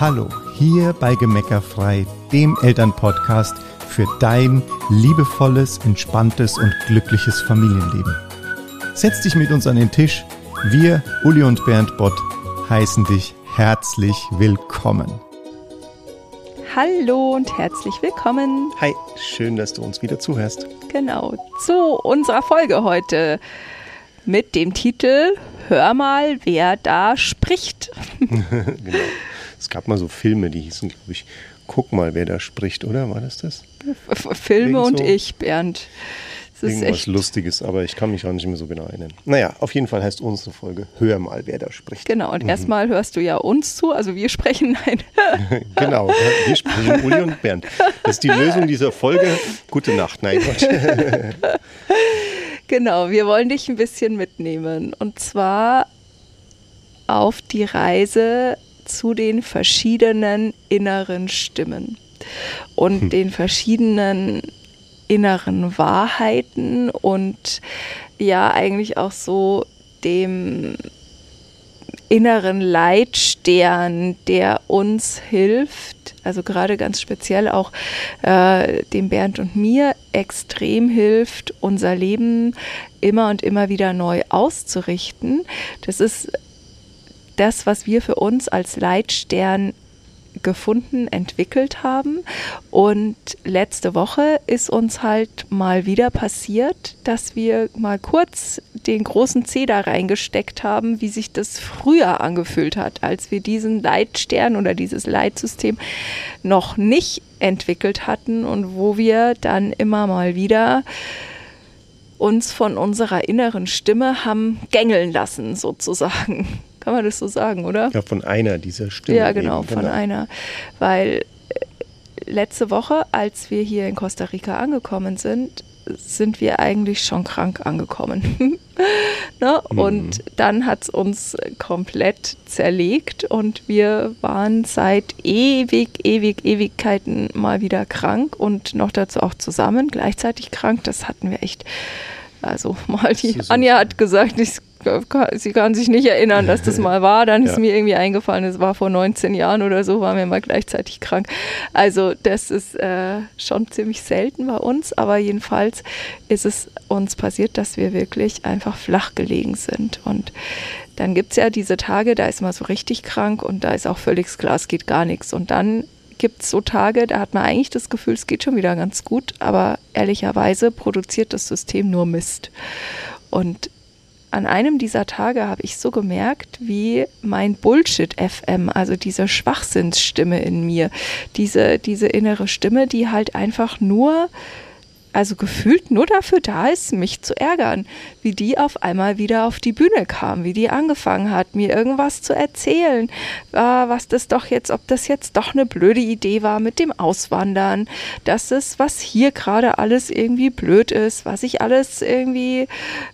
Hallo, hier bei Gemeckerfrei, dem Elternpodcast für dein liebevolles, entspanntes und glückliches Familienleben. Setz dich mit uns an den Tisch. Wir, Uli und Bernd Bott, heißen dich herzlich willkommen. Hallo und herzlich willkommen. Hi, schön, dass du uns wieder zuhörst. Genau, zu unserer Folge heute mit dem Titel Hör mal, wer da spricht. genau. Es gab mal so Filme, die hießen, glaube ich, Guck mal, wer da spricht, oder? War das das? Filme Irgend und so ich, Bernd. Das Irgendwas echt Lustiges, aber ich kann mich auch nicht mehr so genau erinnern. Naja, auf jeden Fall heißt unsere Folge Hör mal, wer da spricht. Genau, und mhm. erstmal hörst du ja uns zu, also wir sprechen, nein. genau, wir sprechen Uli und Bernd. Das ist die Lösung dieser Folge. Gute Nacht, nein Gott. genau, wir wollen dich ein bisschen mitnehmen und zwar auf die Reise zu den verschiedenen inneren Stimmen und hm. den verschiedenen inneren Wahrheiten und ja eigentlich auch so dem inneren Leitstern, der uns hilft, also gerade ganz speziell auch äh, dem Bernd und mir extrem hilft, unser Leben immer und immer wieder neu auszurichten. Das ist das, was wir für uns als Leitstern gefunden, entwickelt haben. Und letzte Woche ist uns halt mal wieder passiert, dass wir mal kurz den großen C da reingesteckt haben, wie sich das früher angefühlt hat, als wir diesen Leitstern oder dieses Leitsystem noch nicht entwickelt hatten und wo wir dann immer mal wieder uns von unserer inneren Stimme haben gängeln lassen, sozusagen. Kann man das so sagen, oder? Ja, von einer dieser Stimmen. Ja, genau, eben, genau. von einer. Weil äh, letzte Woche, als wir hier in Costa Rica angekommen sind, sind wir eigentlich schon krank angekommen. ne? mhm. Und dann hat es uns komplett zerlegt und wir waren seit ewig, ewig, Ewigkeiten mal wieder krank und noch dazu auch zusammen, gleichzeitig krank. Das hatten wir echt. Also mal die Anja hat gesagt, ich sie kann sich nicht erinnern, dass das mal war. Dann ist mir irgendwie eingefallen, es war vor 19 Jahren oder so, waren wir mal gleichzeitig krank. Also das ist äh, schon ziemlich selten bei uns, aber jedenfalls ist es uns passiert, dass wir wirklich einfach flach gelegen sind. Und dann gibt es ja diese Tage, da ist man so richtig krank und da ist auch völlig klar, es geht gar nichts. Und dann gibt es so Tage, da hat man eigentlich das Gefühl, es geht schon wieder ganz gut, aber ehrlicherweise produziert das System nur Mist. Und an einem dieser Tage habe ich so gemerkt, wie mein Bullshit-FM, also diese Schwachsinnsstimme in mir, diese, diese innere Stimme, die halt einfach nur also gefühlt nur dafür da ist, mich zu ärgern, wie die auf einmal wieder auf die Bühne kam, wie die angefangen hat, mir irgendwas zu erzählen, äh, was das doch jetzt, ob das jetzt doch eine blöde Idee war mit dem Auswandern, dass es, was hier gerade alles irgendwie blöd ist, was ich alles irgendwie,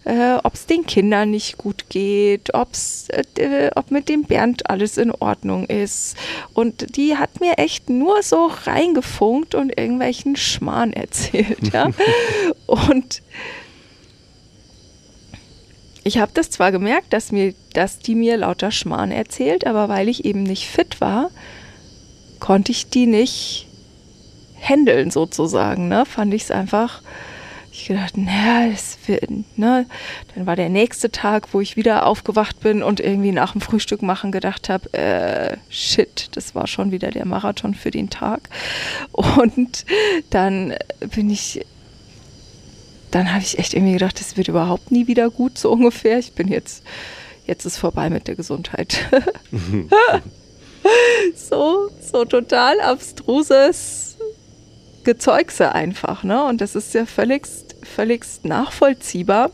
äh, ob es den Kindern nicht gut geht, ob's, äh, ob mit dem Bernd alles in Ordnung ist. Und die hat mir echt nur so reingefunkt und irgendwelchen Schmarrn erzählt, ja. Und ich habe das zwar gemerkt, dass, mir, dass die mir lauter Schmarrn erzählt, aber weil ich eben nicht fit war, konnte ich die nicht handeln sozusagen. Ne? Fand ich es einfach, ich gedacht, naja, es wird, ne? Dann war der nächste Tag, wo ich wieder aufgewacht bin und irgendwie nach dem Frühstück machen gedacht habe, äh, shit, das war schon wieder der Marathon für den Tag. Und dann bin ich dann habe ich echt irgendwie gedacht, das wird überhaupt nie wieder gut, so ungefähr. Ich bin jetzt, jetzt ist vorbei mit der Gesundheit. so, so total abstruses Gezeugse einfach, ne? Und das ist ja völligst, völligst nachvollziehbar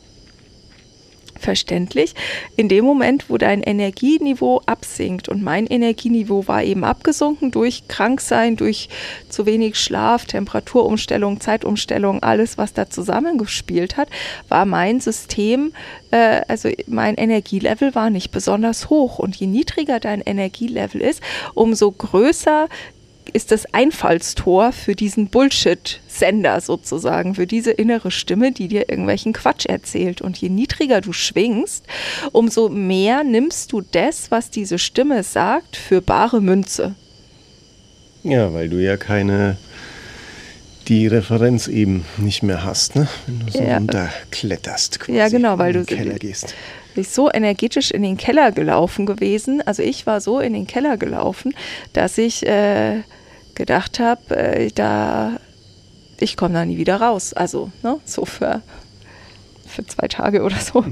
verständlich. In dem Moment, wo dein Energieniveau absinkt und mein Energieniveau war eben abgesunken durch Kranksein, durch zu wenig Schlaf, Temperaturumstellung, Zeitumstellung, alles, was da zusammengespielt hat, war mein System, äh, also mein Energielevel war nicht besonders hoch. Und je niedriger dein Energielevel ist, umso größer ist das Einfallstor für diesen Bullshit-Sender sozusagen, für diese innere Stimme, die dir irgendwelchen Quatsch erzählt. Und je niedriger du schwingst, umso mehr nimmst du das, was diese Stimme sagt, für bare Münze. Ja, weil du ja keine die Referenz eben nicht mehr hast, ne? wenn du so ja. runterkletterst. Quasi ja, genau, weil du in den Keller gehst. Ich so energetisch in den Keller gelaufen gewesen. Also ich war so in den Keller gelaufen, dass ich äh, gedacht habe, äh, da ich komme da nie wieder raus. Also ne, so für für zwei Tage oder so.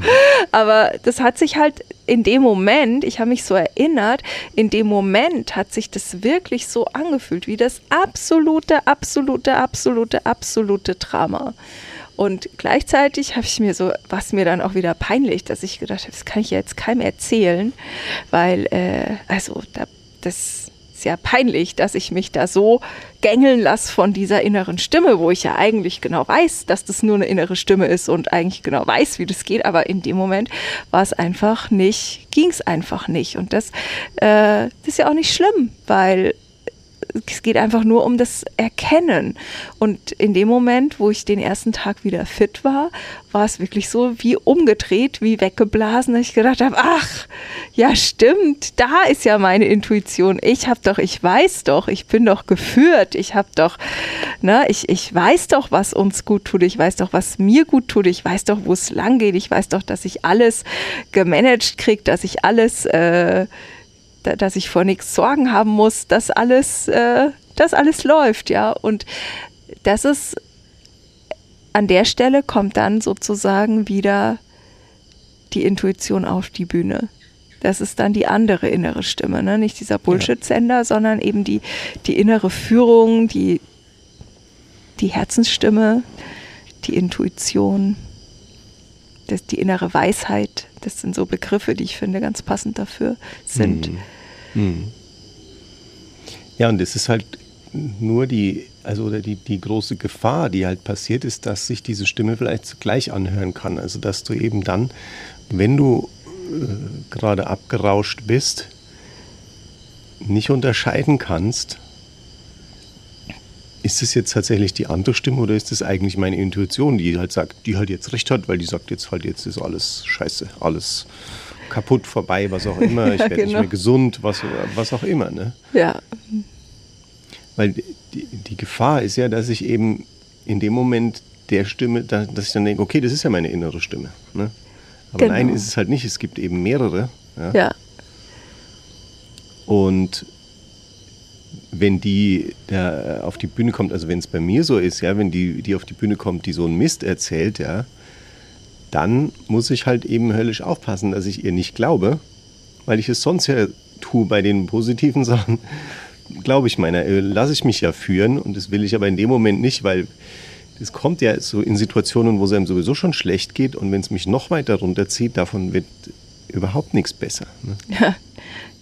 Aber das hat sich halt in dem Moment, ich habe mich so erinnert, in dem Moment hat sich das wirklich so angefühlt, wie das absolute, absolute, absolute, absolute Drama. Und gleichzeitig habe ich mir so, was mir dann auch wieder peinlich, dass ich gedacht habe, das kann ich jetzt keinem erzählen, weil, äh, also, da, das ja peinlich, dass ich mich da so gängeln lasse von dieser inneren Stimme, wo ich ja eigentlich genau weiß, dass das nur eine innere Stimme ist und eigentlich genau weiß, wie das geht, aber in dem Moment war es einfach nicht, ging es einfach nicht. Und das, äh, das ist ja auch nicht schlimm, weil es geht einfach nur um das Erkennen. Und in dem Moment, wo ich den ersten Tag wieder fit war, war es wirklich so wie umgedreht, wie weggeblasen, dass ich gedacht habe, ach, ja stimmt, da ist ja meine Intuition. Ich habe doch, ich weiß doch, ich bin doch geführt. Ich habe doch, ne, ich, ich weiß doch, was uns gut tut. Ich weiß doch, was mir gut tut. Ich weiß doch, wo es lang geht. Ich weiß doch, dass ich alles gemanagt kriege, dass ich alles äh, dass ich vor nichts Sorgen haben muss, dass alles, äh, dass alles läuft, ja. Und das ist an der Stelle kommt dann sozusagen wieder die Intuition auf die Bühne. Das ist dann die andere innere Stimme, ne? nicht dieser Bullshit-Sender, ja. sondern eben die, die innere Führung, die, die Herzensstimme, die Intuition, das, die innere Weisheit. Das sind so Begriffe, die ich finde ganz passend dafür sind. Mhm. Hm. Ja, und das ist halt nur die, also die, die große Gefahr, die halt passiert ist, dass sich diese Stimme vielleicht gleich anhören kann. Also dass du eben dann, wenn du äh, gerade abgerauscht bist, nicht unterscheiden kannst, ist es jetzt tatsächlich die andere Stimme oder ist es eigentlich meine Intuition, die halt sagt, die halt jetzt recht hat, weil die sagt jetzt halt, jetzt ist alles scheiße, alles kaputt, vorbei, was auch immer, ich werde genau. nicht mehr gesund, was, was auch immer. Ne? Ja. Weil die, die Gefahr ist ja, dass ich eben in dem Moment der Stimme, dass ich dann denke, okay, das ist ja meine innere Stimme. Ne? Aber genau. nein, ist es halt nicht. Es gibt eben mehrere. Ja. ja. Und wenn die da auf die Bühne kommt, also wenn es bei mir so ist, ja, wenn die, die auf die Bühne kommt, die so einen Mist erzählt, ja, dann muss ich halt eben höllisch aufpassen, dass ich ihr nicht glaube, weil ich es sonst ja tue bei den positiven Sachen. Glaube ich meiner, äh, lasse ich mich ja führen und das will ich aber in dem Moment nicht, weil es kommt ja so in Situationen, wo es einem sowieso schon schlecht geht und wenn es mich noch weiter runterzieht, davon wird überhaupt nichts besser. Ne? Ja,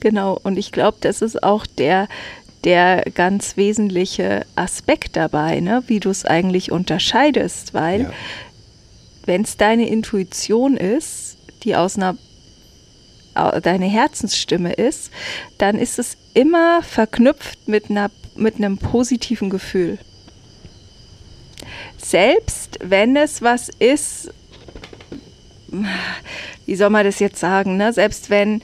genau. Und ich glaube, das ist auch der, der ganz wesentliche Aspekt dabei, ne? wie du es eigentlich unterscheidest, weil ja wenn es deine Intuition ist, die aus einer deine Herzensstimme ist, dann ist es immer verknüpft mit, einer, mit einem positiven Gefühl. Selbst wenn es was ist, wie soll man das jetzt sagen, ne? selbst wenn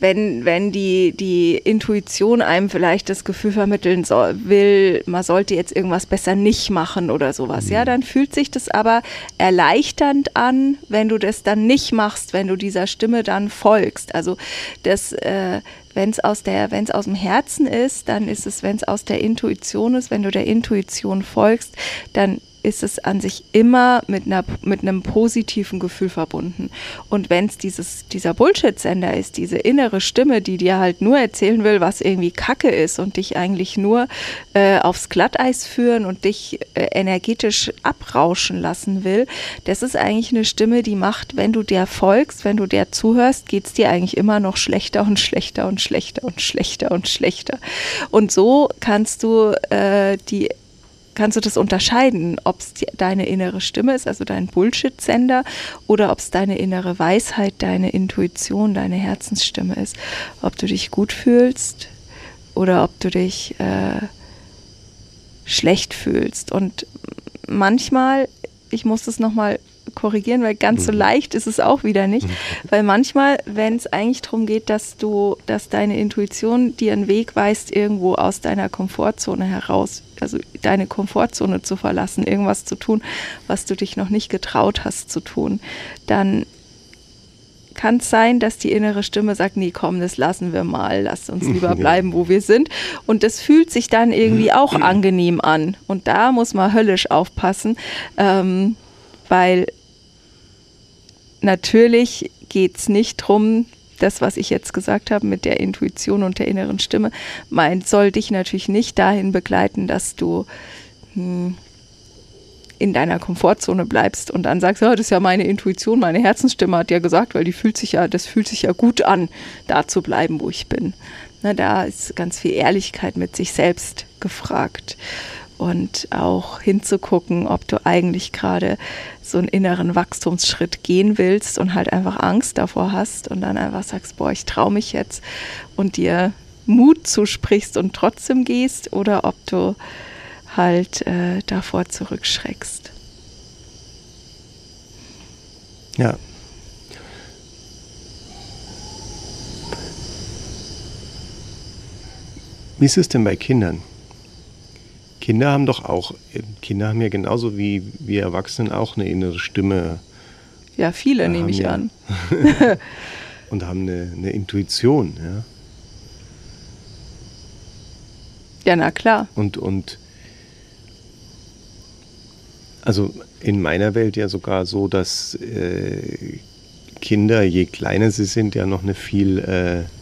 wenn, wenn die, die Intuition einem vielleicht das Gefühl vermitteln soll, will, man sollte jetzt irgendwas besser nicht machen oder sowas, mhm. ja, dann fühlt sich das aber erleichternd an, wenn du das dann nicht machst, wenn du dieser Stimme dann folgst. Also das, äh, wenn es aus der, wenn es aus dem Herzen ist, dann ist es, wenn es aus der Intuition ist, wenn du der Intuition folgst, dann ist es an sich immer mit, einer, mit einem positiven Gefühl verbunden. Und wenn es dieser Bullshit-Sender ist, diese innere Stimme, die dir halt nur erzählen will, was irgendwie Kacke ist und dich eigentlich nur äh, aufs Glatteis führen und dich äh, energetisch abrauschen lassen will, das ist eigentlich eine Stimme, die macht, wenn du der folgst, wenn du der zuhörst, geht es dir eigentlich immer noch schlechter und schlechter und schlechter und schlechter und schlechter. Und so kannst du äh, die kannst du das unterscheiden, ob es deine innere Stimme ist, also dein Bullshit-Sender, oder ob es deine innere Weisheit, deine Intuition, deine Herzensstimme ist. Ob du dich gut fühlst oder ob du dich äh, schlecht fühlst. Und manchmal, ich muss das nochmal korrigieren, weil ganz so mhm. leicht ist es auch wieder nicht. Mhm. Weil manchmal, wenn es eigentlich darum geht, dass du, dass deine Intuition dir einen Weg weist, irgendwo aus deiner Komfortzone heraus, also deine Komfortzone zu verlassen, irgendwas zu tun, was du dich noch nicht getraut hast zu tun, dann kann es sein, dass die innere Stimme sagt, nee, komm, das lassen wir mal, lass uns lieber bleiben, wo wir sind. Und das fühlt sich dann irgendwie auch angenehm an. Und da muss man höllisch aufpassen, ähm, weil natürlich geht es nicht darum, das, was ich jetzt gesagt habe mit der Intuition und der inneren Stimme, meint, soll dich natürlich nicht dahin begleiten, dass du hm, in deiner Komfortzone bleibst und dann sagst, oh, das ist ja meine Intuition, meine Herzensstimme hat ja gesagt, weil die fühlt sich ja, das fühlt sich ja gut an, da zu bleiben, wo ich bin. Na, da ist ganz viel Ehrlichkeit mit sich selbst gefragt und auch hinzugucken, ob du eigentlich gerade so einen inneren Wachstumsschritt gehen willst und halt einfach Angst davor hast und dann einfach sagst, boah, ich traue mich jetzt und dir Mut zusprichst und trotzdem gehst oder ob du halt äh, davor zurückschreckst. Ja. Wie ist es denn bei Kindern? Kinder haben doch auch, Kinder haben ja genauso wie wir Erwachsenen auch eine innere Stimme. Ja, viele äh, nehme ich ja, an. und haben eine, eine Intuition, ja. Ja, na klar. Und, und also in meiner Welt ja sogar so, dass äh, Kinder, je kleiner sie sind, ja noch eine viel äh,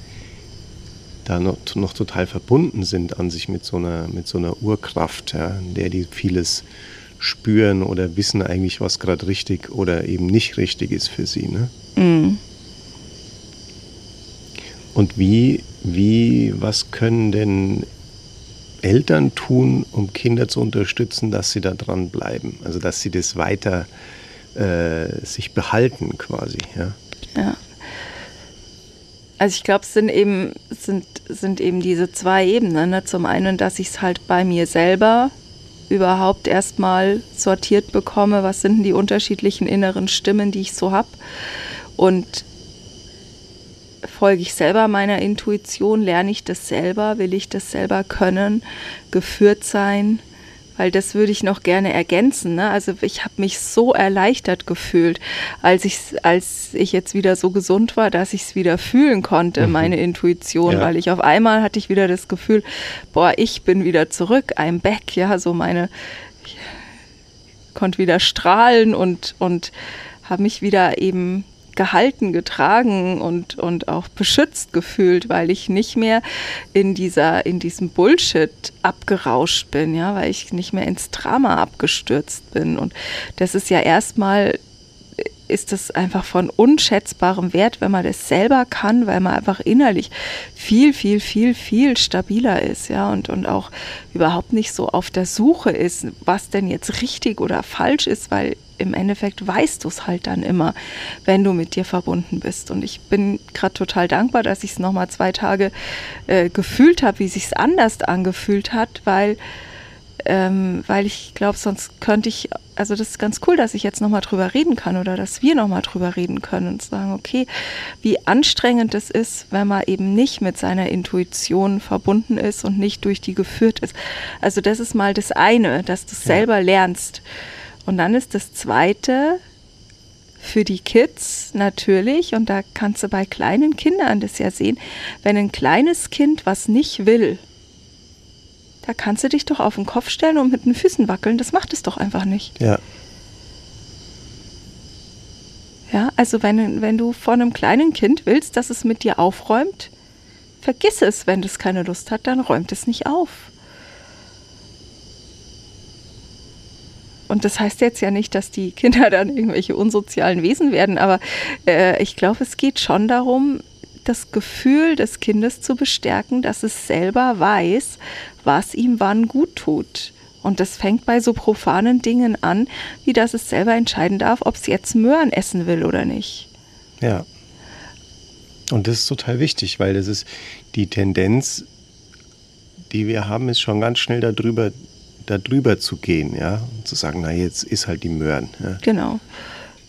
da noch, noch, total verbunden sind an sich mit so einer, mit so einer Urkraft, ja, in der die vieles spüren oder wissen eigentlich, was gerade richtig oder eben nicht richtig ist für sie. Ne? Mm. Und wie, wie, was können denn Eltern tun, um Kinder zu unterstützen, dass sie da dranbleiben? Also dass sie das weiter äh, sich behalten quasi. Ja. ja. Also ich glaube, es sind eben, sind, sind eben diese zwei Ebenen. Ne? Zum einen, dass ich es halt bei mir selber überhaupt erstmal sortiert bekomme, was sind denn die unterschiedlichen inneren Stimmen, die ich so habe. Und folge ich selber meiner Intuition, lerne ich das selber, will ich das selber können, geführt sein, weil das würde ich noch gerne ergänzen. Ne? Also ich habe mich so erleichtert gefühlt, als ich, als ich jetzt wieder so gesund war, dass ich es wieder fühlen konnte, mhm. meine Intuition, ja. weil ich auf einmal hatte ich wieder das Gefühl, boah, ich bin wieder zurück, I'm back, ja, so meine, ich konnte wieder strahlen und, und habe mich wieder eben gehalten, getragen und, und auch beschützt gefühlt, weil ich nicht mehr in dieser, in diesem Bullshit abgerauscht bin, ja, weil ich nicht mehr ins Drama abgestürzt bin. Und das ist ja erstmal ist das einfach von unschätzbarem Wert, wenn man das selber kann, weil man einfach innerlich viel, viel, viel, viel stabiler ist, ja, und, und auch überhaupt nicht so auf der Suche ist, was denn jetzt richtig oder falsch ist, weil im Endeffekt weißt du es halt dann immer, wenn du mit dir verbunden bist. Und ich bin gerade total dankbar, dass ich es nochmal zwei Tage äh, gefühlt habe, wie sich es anders angefühlt hat, weil ähm, weil ich glaube, sonst könnte ich, also das ist ganz cool, dass ich jetzt nochmal drüber reden kann oder dass wir nochmal drüber reden können und sagen, okay, wie anstrengend es ist, wenn man eben nicht mit seiner Intuition verbunden ist und nicht durch die geführt ist. Also das ist mal das eine, dass du es ja. selber lernst. Und dann ist das zweite, für die Kids natürlich, und da kannst du bei kleinen Kindern das ja sehen, wenn ein kleines Kind was nicht will, da kannst du dich doch auf den Kopf stellen und mit den Füßen wackeln. Das macht es doch einfach nicht. Ja. Ja, also wenn, wenn du von einem kleinen Kind willst, dass es mit dir aufräumt, vergiss es. Wenn es keine Lust hat, dann räumt es nicht auf. Und das heißt jetzt ja nicht, dass die Kinder dann irgendwelche unsozialen Wesen werden, aber äh, ich glaube, es geht schon darum, das Gefühl des Kindes zu bestärken, dass es selber weiß, was ihm wann gut tut. Und das fängt bei so profanen Dingen an, wie dass es selber entscheiden darf, ob es jetzt Möhren essen will oder nicht. Ja. Und das ist total wichtig, weil das ist die Tendenz, die wir haben, ist schon ganz schnell darüber, darüber zu gehen, ja, und zu sagen, na jetzt ist halt die Möhren. Ja? Genau.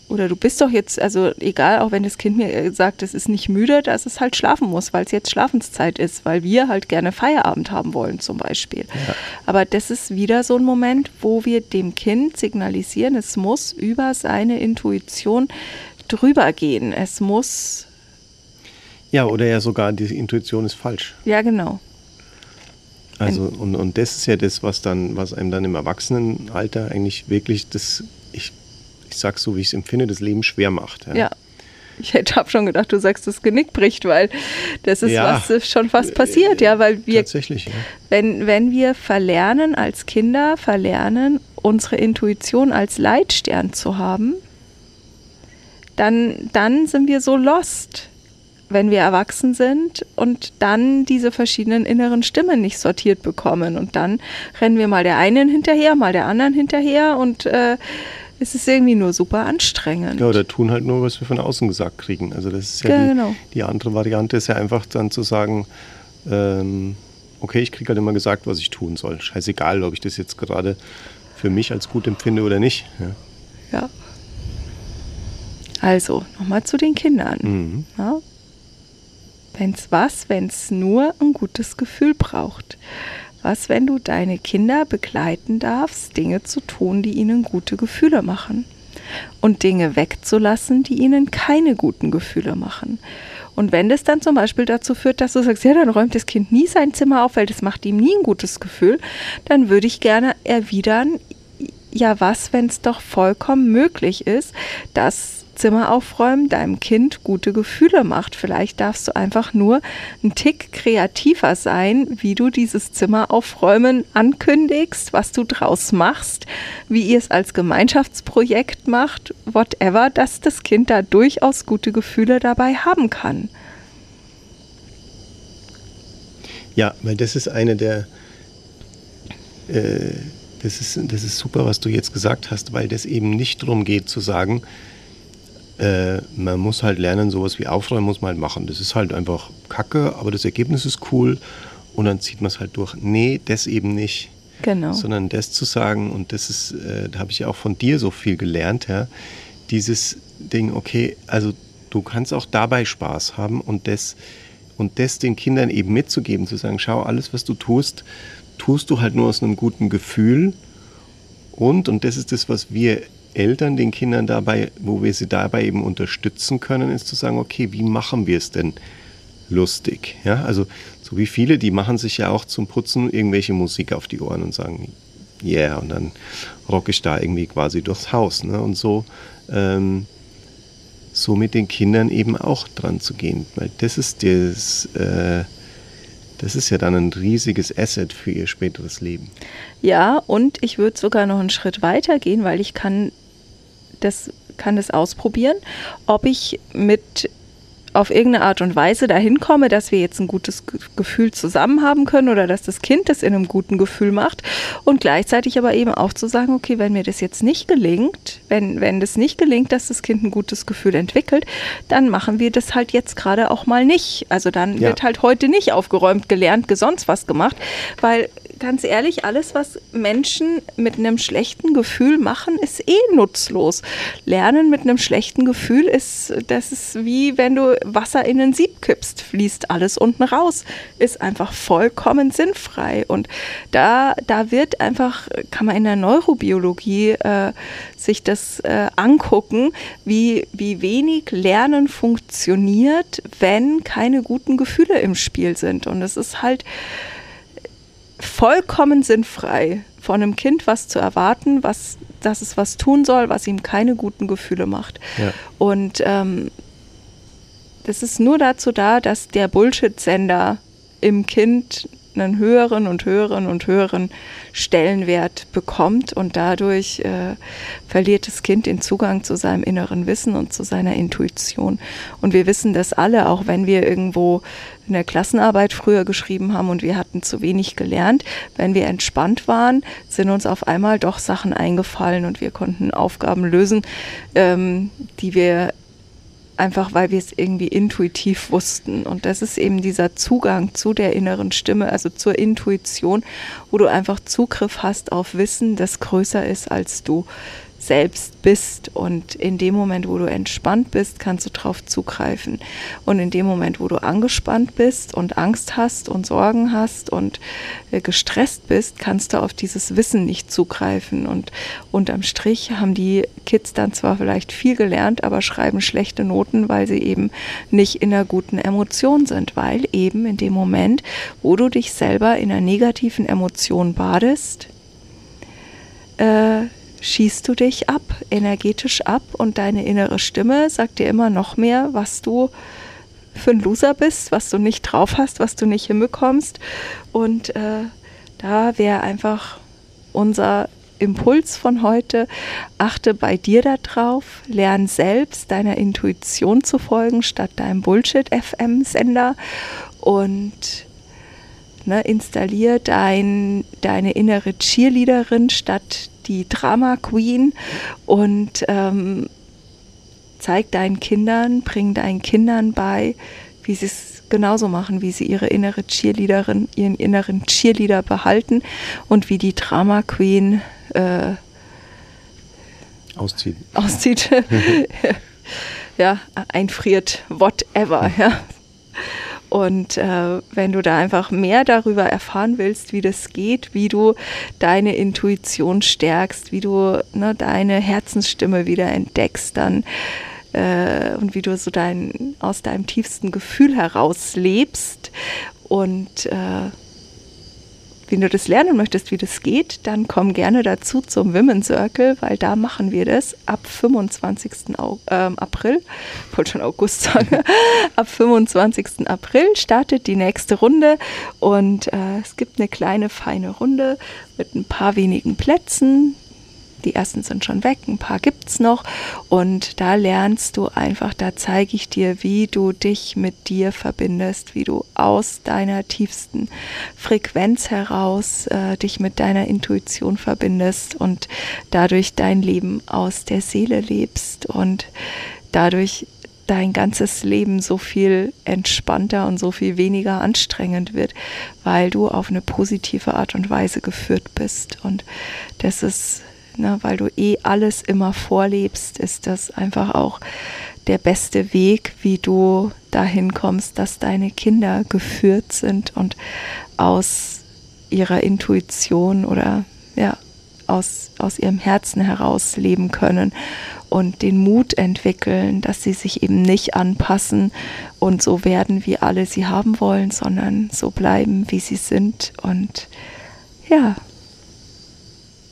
oder du bist doch jetzt, also egal, auch wenn das Kind mir äh, sagt, es ist nicht müde, dass es halt schlafen muss, weil es jetzt Schlafenszeit ist, weil wir halt gerne Feierabend haben wollen zum Beispiel. Ja. Aber das ist wieder so ein Moment, wo wir dem Kind signalisieren, es muss über seine Intuition drüber gehen. Es muss. Ja, oder ja sogar die Intuition ist falsch. Ja, genau. Also, und, und das ist ja das, was dann, was einem dann im Erwachsenenalter eigentlich wirklich das, ich ich sag's so, wie ich es empfinde, das Leben schwer macht. Ja. ja. Ich hätte hab schon gedacht, du sagst, das Genick bricht, weil das ist ja, was schon fast passiert, ja, weil wir tatsächlich, ja. wenn wenn wir verlernen als Kinder verlernen unsere Intuition als Leitstern zu haben, dann dann sind wir so lost, wenn wir erwachsen sind und dann diese verschiedenen inneren Stimmen nicht sortiert bekommen und dann rennen wir mal der einen hinterher, mal der anderen hinterher und äh, es ist irgendwie nur super anstrengend. Ja, oder tun halt nur, was wir von außen gesagt kriegen. Also das ist ja, ja die, genau. die, andere Variante ist ja einfach dann zu sagen, ähm, okay, ich kriege halt immer gesagt, was ich tun soll. Scheißegal, ob ich das jetzt gerade für mich als gut empfinde oder nicht. Ja. ja. Also, nochmal zu den Kindern. Mhm. Ja? Wenn's was, wenn es nur ein gutes Gefühl braucht. Was, wenn du deine Kinder begleiten darfst, Dinge zu tun, die ihnen gute Gefühle machen? Und Dinge wegzulassen, die ihnen keine guten Gefühle machen. Und wenn das dann zum Beispiel dazu führt, dass du sagst, ja, dann räumt das Kind nie sein Zimmer auf, weil das macht ihm nie ein gutes Gefühl, dann würde ich gerne erwidern, ja, was, wenn es doch vollkommen möglich ist, dass Zimmer aufräumen deinem Kind gute Gefühle macht. Vielleicht darfst du einfach nur ein Tick kreativer sein, wie du dieses Zimmer aufräumen ankündigst, was du draus machst, wie ihr es als Gemeinschaftsprojekt macht, whatever, dass das Kind da durchaus gute Gefühle dabei haben kann. Ja, weil das ist eine der äh, das ist, das ist super, was du jetzt gesagt hast, weil das eben nicht darum geht zu sagen, äh, man muss halt lernen, sowas wie Aufräumen muss man halt machen. Das ist halt einfach kacke, aber das Ergebnis ist cool und dann zieht man es halt durch. Nee, das eben nicht. Genau. Sondern das zu sagen, und das ist, äh, da habe ich ja auch von dir so viel gelernt, ja, dieses Ding, okay, also du kannst auch dabei Spaß haben und das, und das den Kindern eben mitzugeben, zu sagen, schau, alles, was du tust, tust du halt nur aus einem guten Gefühl. Und, und das ist das, was wir Eltern den Kindern dabei, wo wir sie dabei eben unterstützen können, ist zu sagen, okay, wie machen wir es denn lustig? Ja, also so wie viele, die machen sich ja auch zum Putzen irgendwelche Musik auf die Ohren und sagen, yeah, und dann rock ich da irgendwie quasi durchs Haus. Ne? Und so, ähm, so mit den Kindern eben auch dran zu gehen, weil das ist das, äh, das ist ja dann ein riesiges Asset für ihr späteres Leben. Ja, und ich würde sogar noch einen Schritt weiter gehen, weil ich kann das, kann das ausprobieren, ob ich mit auf irgendeine Art und Weise dahin komme, dass wir jetzt ein gutes Gefühl zusammen haben können oder dass das Kind das in einem guten Gefühl macht und gleichzeitig aber eben auch zu sagen, okay, wenn mir das jetzt nicht gelingt, wenn, wenn das nicht gelingt, dass das Kind ein gutes Gefühl entwickelt, dann machen wir das halt jetzt gerade auch mal nicht. Also dann ja. wird halt heute nicht aufgeräumt, gelernt, gesonst was gemacht, weil ganz ehrlich, alles, was Menschen mit einem schlechten Gefühl machen, ist eh nutzlos. Lernen mit einem schlechten Gefühl ist, das ist wie wenn du Wasser in ein Sieb kippst, fließt alles unten raus, ist einfach vollkommen sinnfrei. Und da, da wird einfach, kann man in der Neurobiologie äh, sich das äh, angucken, wie, wie wenig Lernen funktioniert, wenn keine guten Gefühle im Spiel sind. Und es ist halt, vollkommen sinnfrei, von einem Kind was zu erwarten, was, dass es was tun soll, was ihm keine guten Gefühle macht. Ja. Und ähm, das ist nur dazu da, dass der Bullshit-Sender im Kind einen höheren und höheren und höheren Stellenwert bekommt und dadurch äh, verliert das Kind den Zugang zu seinem inneren Wissen und zu seiner Intuition. Und wir wissen das alle, auch wenn wir irgendwo in der Klassenarbeit früher geschrieben haben und wir hatten zu wenig gelernt. Wenn wir entspannt waren, sind uns auf einmal doch Sachen eingefallen und wir konnten Aufgaben lösen, ähm, die wir einfach weil wir es irgendwie intuitiv wussten. Und das ist eben dieser Zugang zu der inneren Stimme, also zur Intuition, wo du einfach Zugriff hast auf Wissen, das größer ist als du. Selbst bist. Und in dem Moment, wo du entspannt bist, kannst du darauf zugreifen. Und in dem Moment, wo du angespannt bist und Angst hast und Sorgen hast und äh, gestresst bist, kannst du auf dieses Wissen nicht zugreifen. Und unterm Strich haben die Kids dann zwar vielleicht viel gelernt, aber schreiben schlechte Noten, weil sie eben nicht in einer guten Emotion sind, weil eben in dem Moment, wo du dich selber in einer negativen Emotion badest, äh, schießt du dich ab, energetisch ab und deine innere Stimme sagt dir immer noch mehr, was du für ein Loser bist, was du nicht drauf hast, was du nicht hinbekommst. Und äh, da wäre einfach unser Impuls von heute, achte bei dir darauf, lern selbst deiner Intuition zu folgen, statt deinem Bullshit-FM-Sender und ne, installier dein, deine innere Cheerleaderin statt die Drama Queen und ähm, zeig deinen Kindern, bring deinen Kindern bei, wie sie es genauso machen, wie sie ihre innere Cheerleaderin, ihren inneren Cheerleader behalten und wie die Drama Queen äh, auszieht. Auszieht. ja, einfriert, whatever. Ja. Und äh, wenn du da einfach mehr darüber erfahren willst, wie das geht, wie du deine Intuition stärkst, wie du ne, deine Herzensstimme wieder entdeckst, dann äh, und wie du so dein, aus deinem tiefsten Gefühl heraus lebst. Und äh, wenn du das lernen möchtest, wie das geht, dann komm gerne dazu zum Women Circle, weil da machen wir das ab 25. Au ähm, April. Ich wollte schon August sagen. ab 25. April startet die nächste Runde und äh, es gibt eine kleine, feine Runde mit ein paar wenigen Plätzen. Die ersten sind schon weg, ein paar gibt es noch. Und da lernst du einfach, da zeige ich dir, wie du dich mit dir verbindest, wie du aus deiner tiefsten Frequenz heraus äh, dich mit deiner Intuition verbindest und dadurch dein Leben aus der Seele lebst und dadurch dein ganzes Leben so viel entspannter und so viel weniger anstrengend wird, weil du auf eine positive Art und Weise geführt bist. Und das ist ne, weil du eh alles immer vorlebst, ist das einfach auch der beste Weg, wie du dahin kommst, dass deine Kinder geführt sind und aus ihrer Intuition oder ja, aus, aus ihrem Herzen heraus leben können und den Mut entwickeln, dass sie sich eben nicht anpassen und so werden, wie alle sie haben wollen, sondern so bleiben, wie sie sind und ja,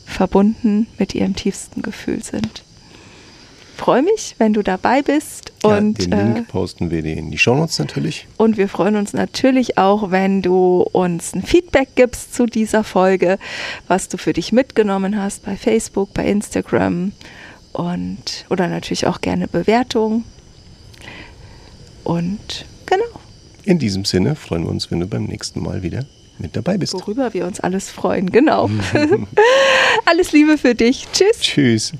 verbunden mit ihrem tiefsten Gefühl sind. Freue mich, wenn du dabei bist. Ja, und, den Link äh, posten wir in die Shownotes natürlich. Und wir freuen uns natürlich auch, wenn du uns ein Feedback gibst zu dieser Folge, was du für dich mitgenommen hast bei Facebook, bei Instagram und oder natürlich auch gerne Bewertung. Und genau. In diesem Sinne freuen wir uns, wenn du beim nächsten Mal wieder mit dabei bist. Worüber wir uns alles freuen, genau. alles Liebe für dich. Tschüss. Tschüss.